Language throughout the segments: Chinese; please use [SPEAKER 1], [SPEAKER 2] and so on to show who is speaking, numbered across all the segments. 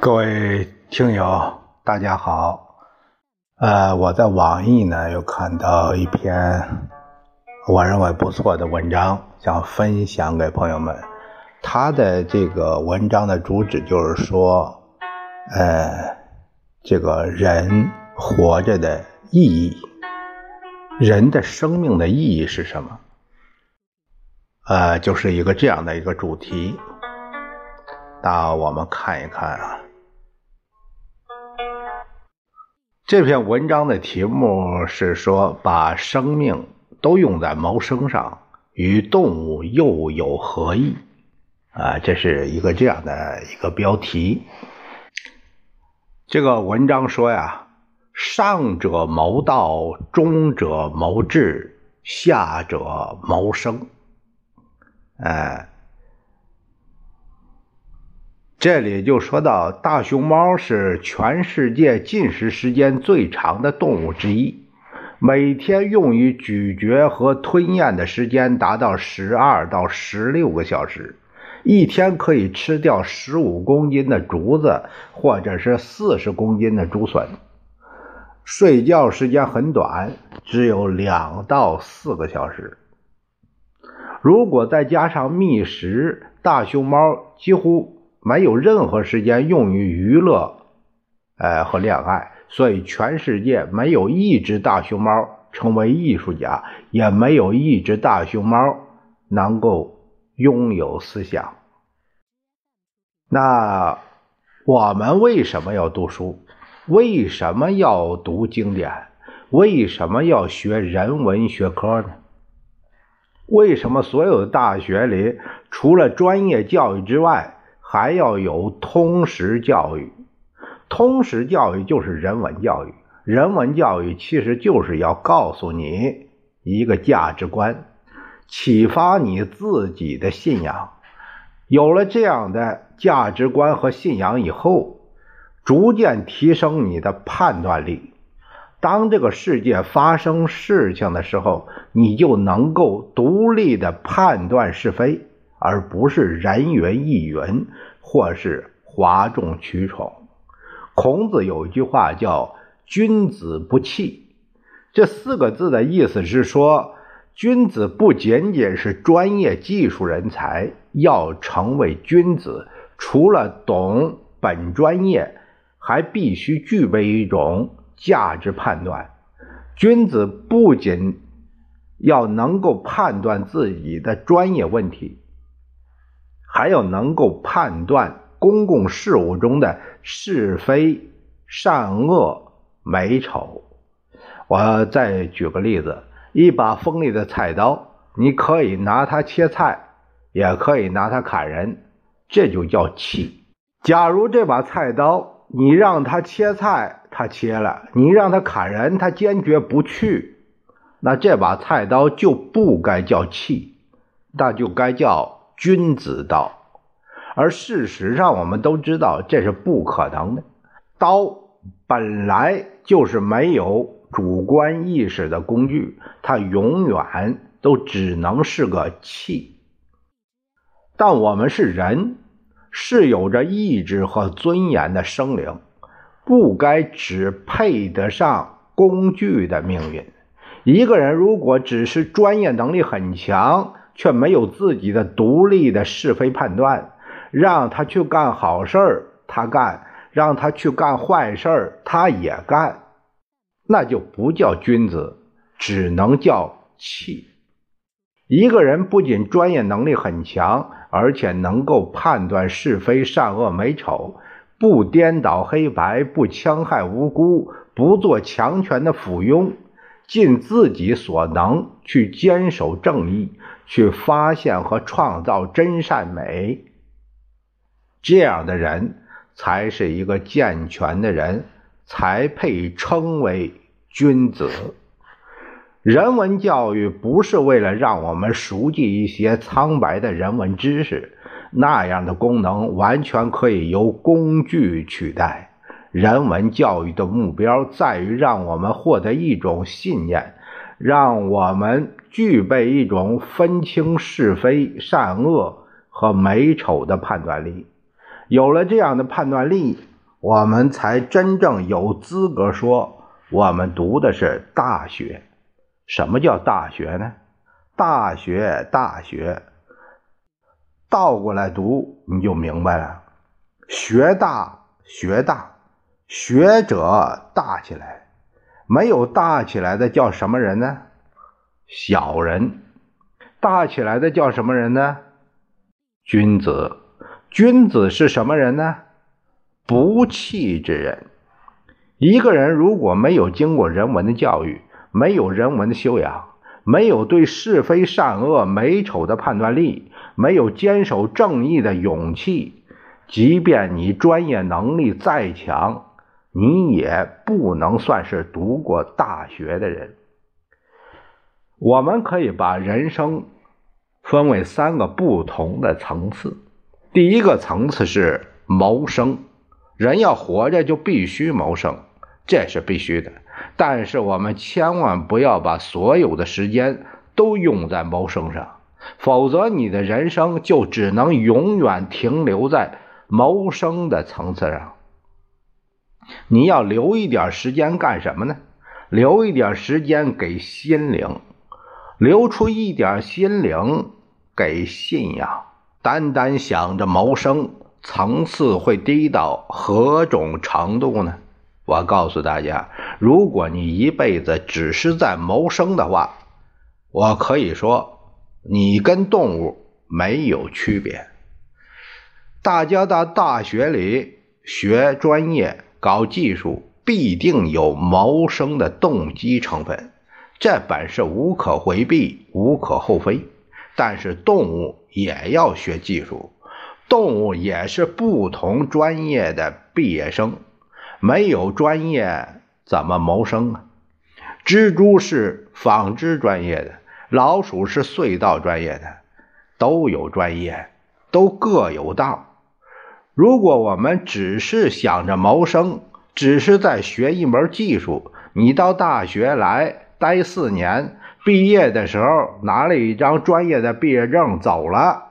[SPEAKER 1] 各位听友，大家好。呃，我在网易呢又看到一篇我认为不错的文章，想分享给朋友们。他的这个文章的主旨就是说，呃，这个人活着的意义，人的生命的意义是什么？呃，就是一个这样的一个主题。那我们看一看啊。这篇文章的题目是说，把生命都用在谋生上，与动物又有何异？啊，这是一个这样的一个标题。这个文章说呀，上者谋道，中者谋智，下者谋生。哎。这里就说到，大熊猫是全世界进食时间最长的动物之一，每天用于咀嚼和吞咽的时间达到十二到十六个小时，一天可以吃掉十五公斤的竹子，或者是四十公斤的竹笋。睡觉时间很短，只有两到四个小时。如果再加上觅食，大熊猫几乎。没有任何时间用于娱乐，呃和恋爱，所以全世界没有一只大熊猫成为艺术家，也没有一只大熊猫能够拥有思想。那我们为什么要读书？为什么要读经典？为什么要学人文学科呢？为什么所有的大学里除了专业教育之外？还要有通识教育，通识教育就是人文教育。人文教育其实就是要告诉你一个价值观，启发你自己的信仰。有了这样的价值观和信仰以后，逐渐提升你的判断力。当这个世界发生事情的时候，你就能够独立的判断是非。而不是人云亦云，或是哗众取宠。孔子有一句话叫“君子不器”，这四个字的意思是说，君子不仅仅是专业技术人才，要成为君子，除了懂本专业，还必须具备一种价值判断。君子不仅要能够判断自己的专业问题。还要能够判断公共事务中的是非善恶美丑。我再举个例子：一把锋利的菜刀，你可以拿它切菜，也可以拿它砍人，这就叫器。假如这把菜刀你让它切菜，它切了；你让它砍人，它坚决不去。那这把菜刀就不该叫器，那就该叫。君子道，而事实上我们都知道这是不可能的。刀本来就是没有主观意识的工具，它永远都只能是个器。但我们是人，是有着意志和尊严的生灵，不该只配得上工具的命运。一个人如果只是专业能力很强，却没有自己的独立的是非判断，让他去干好事儿，他干；让他去干坏事儿，他也干，那就不叫君子，只能叫气。一个人不仅专业能力很强，而且能够判断是非善恶美丑，不颠倒黑白，不戕害无辜，不做强权的附庸。尽自己所能去坚守正义，去发现和创造真善美，这样的人才是一个健全的人，才配称为君子。人文教育不是为了让我们熟记一些苍白的人文知识，那样的功能完全可以由工具取代。人文教育的目标在于让我们获得一种信念，让我们具备一种分清是非善恶和美丑的判断力。有了这样的判断力，我们才真正有资格说我们读的是大学。什么叫大学呢？大学，大学，倒过来读你就明白了。学大，学大，学者大起来，没有大起来的叫什么人呢？小人。大起来的叫什么人呢？君子。君子是什么人呢？不器之人。一个人如果没有经过人文的教育，没有人文的修养，没有对是非善恶美丑的判断力，没有坚守正义的勇气，即便你专业能力再强，你也不能算是读过大学的人。我们可以把人生分为三个不同的层次。第一个层次是谋生，人要活着就必须谋生，这是必须的。但是我们千万不要把所有的时间都用在谋生上，否则你的人生就只能永远停留在谋生的层次上。你要留一点时间干什么呢？留一点时间给心灵，留出一点心灵给信仰。单单想着谋生，层次会低到何种程度呢？我告诉大家，如果你一辈子只是在谋生的话，我可以说你跟动物没有区别。大家到大学里学专业、搞技术，必定有谋生的动机成分，这本是无可回避、无可厚非。但是动物。也要学技术，动物也是不同专业的毕业生，没有专业怎么谋生啊？蜘蛛是纺织专业的，老鼠是隧道专业的，都有专业，都各有道。如果我们只是想着谋生，只是在学一门技术，你到大学来待四年。毕业的时候拿了一张专业的毕业证走了，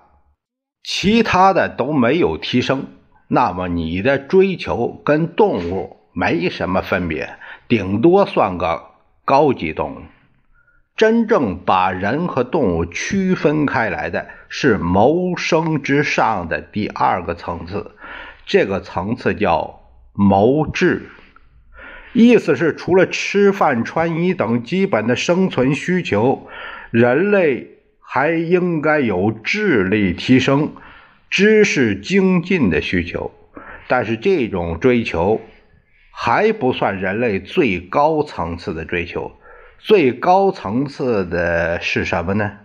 [SPEAKER 1] 其他的都没有提升，那么你的追求跟动物没什么分别，顶多算个高级动物。真正把人和动物区分开来的是谋生之上的第二个层次，这个层次叫谋智。意思是，除了吃饭、穿衣等基本的生存需求，人类还应该有智力提升、知识精进的需求。但是，这种追求还不算人类最高层次的追求。最高层次的是什么呢？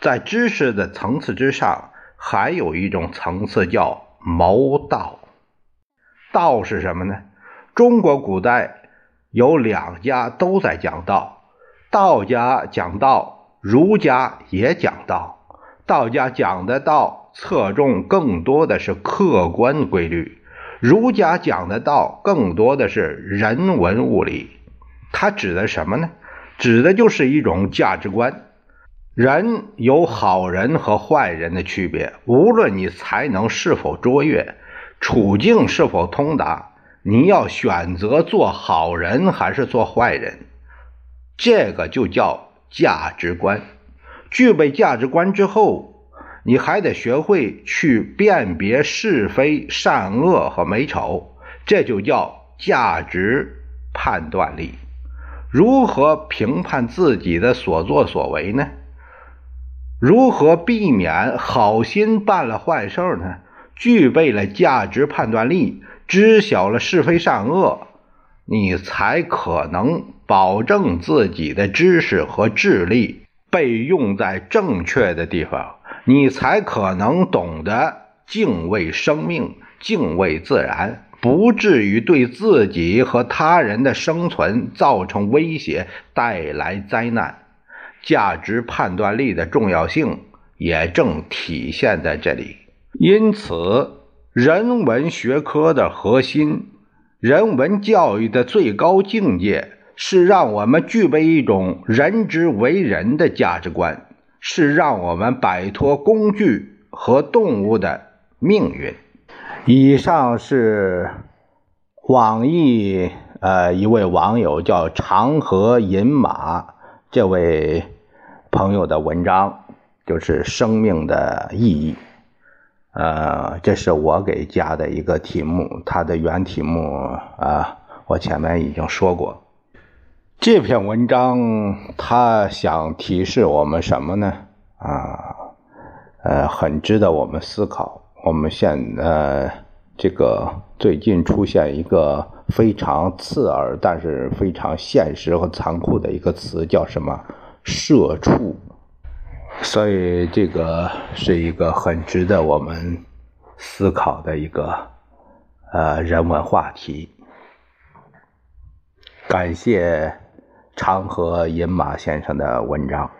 [SPEAKER 1] 在知识的层次之上，还有一种层次叫谋道。道是什么呢？中国古代有两家都在讲道，道家讲道，儒家也讲道。道家讲的道侧重更多的是客观规律，儒家讲的道更多的是人文物理。它指的什么呢？指的就是一种价值观。人有好人和坏人的区别，无论你才能是否卓越，处境是否通达。你要选择做好人还是做坏人，这个就叫价值观。具备价值观之后，你还得学会去辨别是非善恶和美丑，这就叫价值判断力。如何评判自己的所作所为呢？如何避免好心办了坏事呢？具备了价值判断力。知晓了是非善恶，你才可能保证自己的知识和智力被用在正确的地方，你才可能懂得敬畏生命、敬畏自然，不至于对自己和他人的生存造成威胁、带来灾难。价值判断力的重要性也正体现在这里。因此。人文学科的核心，人文教育的最高境界，是让我们具备一种人之为人的价值观，是让我们摆脱工具和动物的命运。以上是网易呃一位网友叫长河饮马，这位朋友的文章就是生命的意义。呃，这是我给加的一个题目，它的原题目啊，我前面已经说过。这篇文章他想提示我们什么呢？啊，呃，很值得我们思考。我们现呃，这个最近出现一个非常刺耳，但是非常现实和残酷的一个词，叫什么？社畜。所以，这个是一个很值得我们思考的一个呃人文话题。感谢长河饮马先生的文章。